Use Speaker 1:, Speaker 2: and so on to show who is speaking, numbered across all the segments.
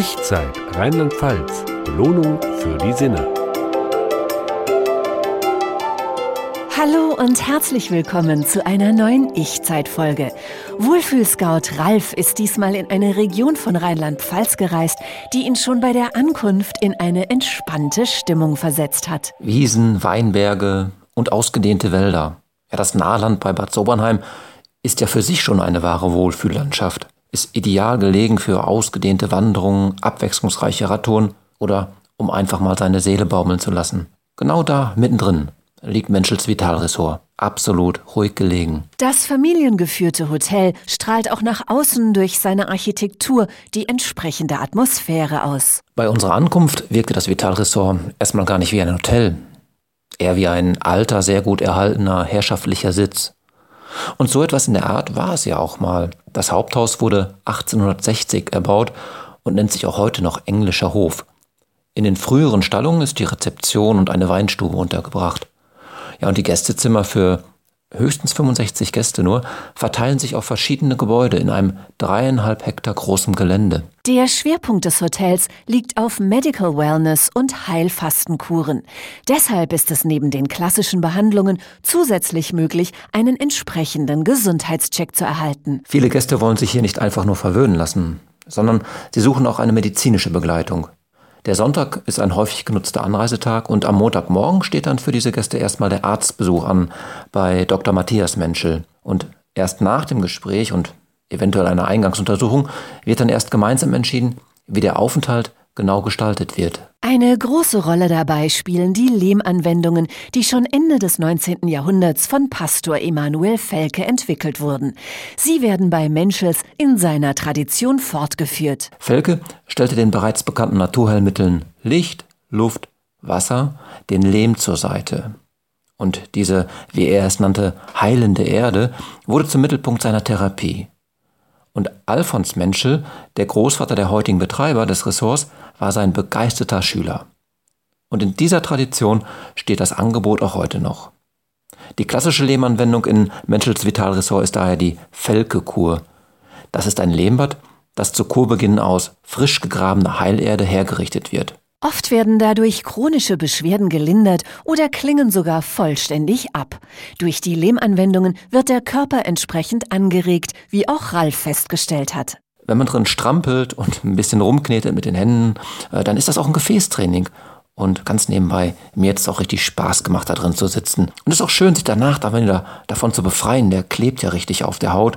Speaker 1: Ich-Zeit Rheinland-Pfalz. Belohnung für die Sinne.
Speaker 2: Hallo und herzlich willkommen zu einer neuen Ich-Zeit-Folge. Wohlfühlscout Ralf ist diesmal in eine Region von Rheinland-Pfalz gereist, die ihn schon bei der Ankunft in eine entspannte Stimmung versetzt hat.
Speaker 3: Wiesen, Weinberge und ausgedehnte Wälder. Ja, das Nahland bei Bad Sobernheim ist ja für sich schon eine wahre Wohlfühllandschaft. Ist ideal gelegen für ausgedehnte Wanderungen, abwechslungsreiche Radtouren oder um einfach mal seine Seele baumeln zu lassen. Genau da, mittendrin, liegt Menschels Vitalressort. Absolut ruhig gelegen.
Speaker 2: Das familiengeführte Hotel strahlt auch nach außen durch seine Architektur die entsprechende Atmosphäre aus.
Speaker 3: Bei unserer Ankunft wirkte das Vitalressort erstmal gar nicht wie ein Hotel. Eher wie ein alter, sehr gut erhaltener, herrschaftlicher Sitz. Und so etwas in der Art war es ja auch mal. Das Haupthaus wurde 1860 erbaut und nennt sich auch heute noch Englischer Hof. In den früheren Stallungen ist die Rezeption und eine Weinstube untergebracht. Ja, und die Gästezimmer für höchstens 65 Gäste nur verteilen sich auf verschiedene Gebäude in einem dreieinhalb Hektar großen Gelände.
Speaker 2: Der Schwerpunkt des Hotels liegt auf Medical Wellness und Heilfastenkuren. Deshalb ist es neben den klassischen Behandlungen zusätzlich möglich, einen entsprechenden Gesundheitscheck zu erhalten.
Speaker 3: Viele Gäste wollen sich hier nicht einfach nur verwöhnen lassen, sondern sie suchen auch eine medizinische Begleitung. Der Sonntag ist ein häufig genutzter Anreisetag und am Montagmorgen steht dann für diese Gäste erstmal der Arztbesuch an bei Dr. Matthias Menschel. Und erst nach dem Gespräch und eventuell einer Eingangsuntersuchung wird dann erst gemeinsam entschieden, wie der Aufenthalt genau gestaltet wird.
Speaker 2: Eine große Rolle dabei spielen die Lehmanwendungen, die schon Ende des 19. Jahrhunderts von Pastor Emanuel Felke entwickelt wurden. Sie werden bei Menschels in seiner Tradition fortgeführt.
Speaker 3: Felke stellte den bereits bekannten Naturheilmitteln Licht, Luft, Wasser, den Lehm zur Seite. Und diese, wie er es nannte, heilende Erde wurde zum Mittelpunkt seiner Therapie. Und Alfons Menschel, der Großvater der heutigen Betreiber des Ressorts, war sein begeisterter Schüler. Und in dieser Tradition steht das Angebot auch heute noch. Die klassische Lehmanwendung in Menschels Vitalressort ist daher die Felke-Kur. Das ist ein Lehmbad, das zu Kurbeginn aus frisch gegrabener Heilerde hergerichtet wird.
Speaker 2: Oft werden dadurch chronische Beschwerden gelindert oder klingen sogar vollständig ab. Durch die Lehmanwendungen wird der Körper entsprechend angeregt, wie auch Ralf festgestellt hat.
Speaker 3: Wenn man drin strampelt und ein bisschen rumknetet mit den Händen, äh, dann ist das auch ein Gefäßtraining. Und ganz nebenbei, mir hat es auch richtig Spaß gemacht, da drin zu sitzen. Und es ist auch schön, sich danach davon zu befreien. Der klebt ja richtig auf der Haut.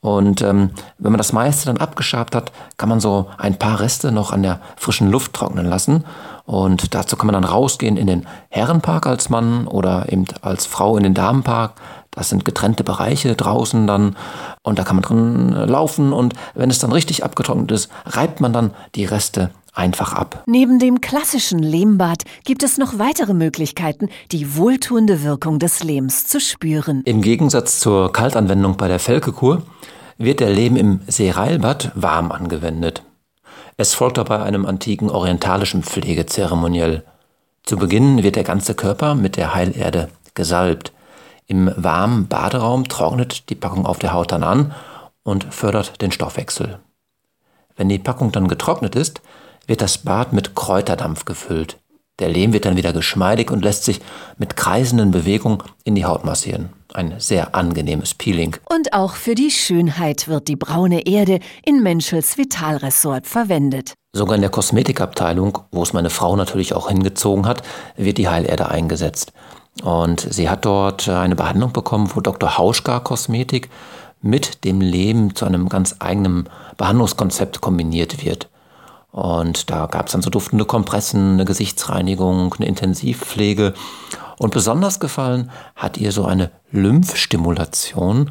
Speaker 3: Und ähm, wenn man das meiste dann abgeschabt hat, kann man so ein paar Reste noch an der frischen Luft trocknen lassen. Und dazu kann man dann rausgehen in den Herrenpark als Mann oder eben als Frau in den Damenpark. Das sind getrennte Bereiche draußen dann und da kann man drin laufen und wenn es dann richtig abgetrocknet ist, reibt man dann die Reste einfach ab.
Speaker 2: Neben dem klassischen Lehmbad gibt es noch weitere Möglichkeiten, die wohltuende Wirkung des Lehms zu spüren.
Speaker 3: Im Gegensatz zur Kaltanwendung bei der Felkekur wird der Lehm im Seereilbad warm angewendet. Es folgt dabei einem antiken orientalischen Pflegezeremoniell. Zu Beginn wird der ganze Körper mit der Heilerde gesalbt. Im warmen Baderaum trocknet die Packung auf der Haut dann an und fördert den Stoffwechsel. Wenn die Packung dann getrocknet ist, wird das Bad mit Kräuterdampf gefüllt. Der Lehm wird dann wieder geschmeidig und lässt sich mit kreisenden Bewegungen in die Haut massieren. Ein sehr angenehmes Peeling.
Speaker 2: Und auch für die Schönheit wird die braune Erde in Menschels Vitalressort verwendet.
Speaker 3: Sogar in der Kosmetikabteilung, wo es meine Frau natürlich auch hingezogen hat, wird die Heilerde eingesetzt. Und sie hat dort eine Behandlung bekommen, wo Dr. Hauschka Kosmetik mit dem Lehm zu einem ganz eigenen Behandlungskonzept kombiniert wird. Und da gab es dann so duftende Kompressen, eine Gesichtsreinigung, eine Intensivpflege. Und besonders gefallen hat ihr so eine Lymphstimulation,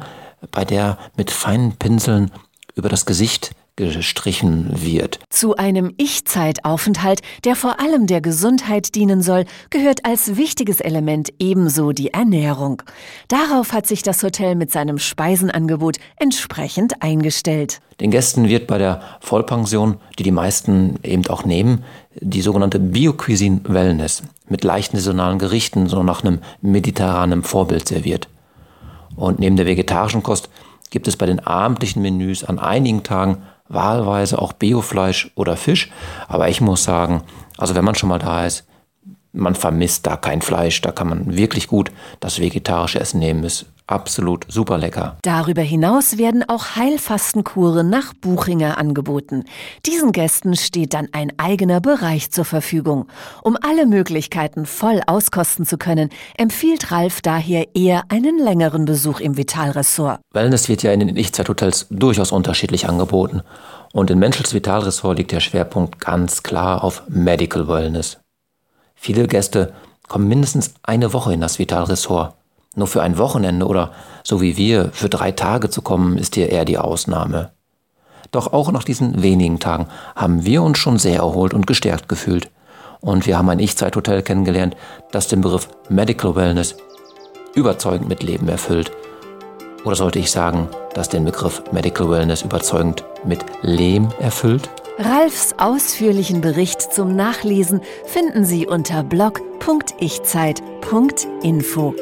Speaker 3: bei der mit feinen Pinseln über das Gesicht gestrichen wird.
Speaker 2: Zu einem Ich-Zeitaufenthalt, der vor allem der Gesundheit dienen soll, gehört als wichtiges Element ebenso die Ernährung. Darauf hat sich das Hotel mit seinem Speisenangebot entsprechend eingestellt.
Speaker 3: Den Gästen wird bei der Vollpension, die die meisten eben auch nehmen, die sogenannte Bio-Cuisine Wellness mit leichten saisonalen Gerichten so nach einem mediterranen Vorbild serviert. Und neben der vegetarischen Kost gibt es bei den abendlichen Menüs an einigen Tagen wahlweise auch Biofleisch oder Fisch. Aber ich muss sagen, also wenn man schon mal da ist, man vermisst da kein Fleisch. Da kann man wirklich gut das vegetarische Essen nehmen. Ist absolut super lecker.
Speaker 2: Darüber hinaus werden auch Heilfastenkuren nach Buchinger angeboten. Diesen Gästen steht dann ein eigener Bereich zur Verfügung. Um alle Möglichkeiten voll auskosten zu können, empfiehlt Ralf daher eher einen längeren Besuch im Vitalressort.
Speaker 3: Wellness wird ja in den Ich-Zeit-Hotels durchaus unterschiedlich angeboten. Und in Menschels Vitalressort liegt der Schwerpunkt ganz klar auf Medical Wellness. Viele Gäste kommen mindestens eine Woche in das Vitalressort. Nur für ein Wochenende oder so wie wir für drei Tage zu kommen, ist hier eher die Ausnahme. Doch auch nach diesen wenigen Tagen haben wir uns schon sehr erholt und gestärkt gefühlt. Und wir haben ein Ich-Zeit-Hotel kennengelernt, das den Begriff Medical Wellness überzeugend mit Leben erfüllt. Oder sollte ich sagen, dass den Begriff Medical Wellness überzeugend mit Lehm erfüllt?
Speaker 2: Ralfs ausführlichen Bericht zum Nachlesen finden Sie unter blog.ichzeit.info.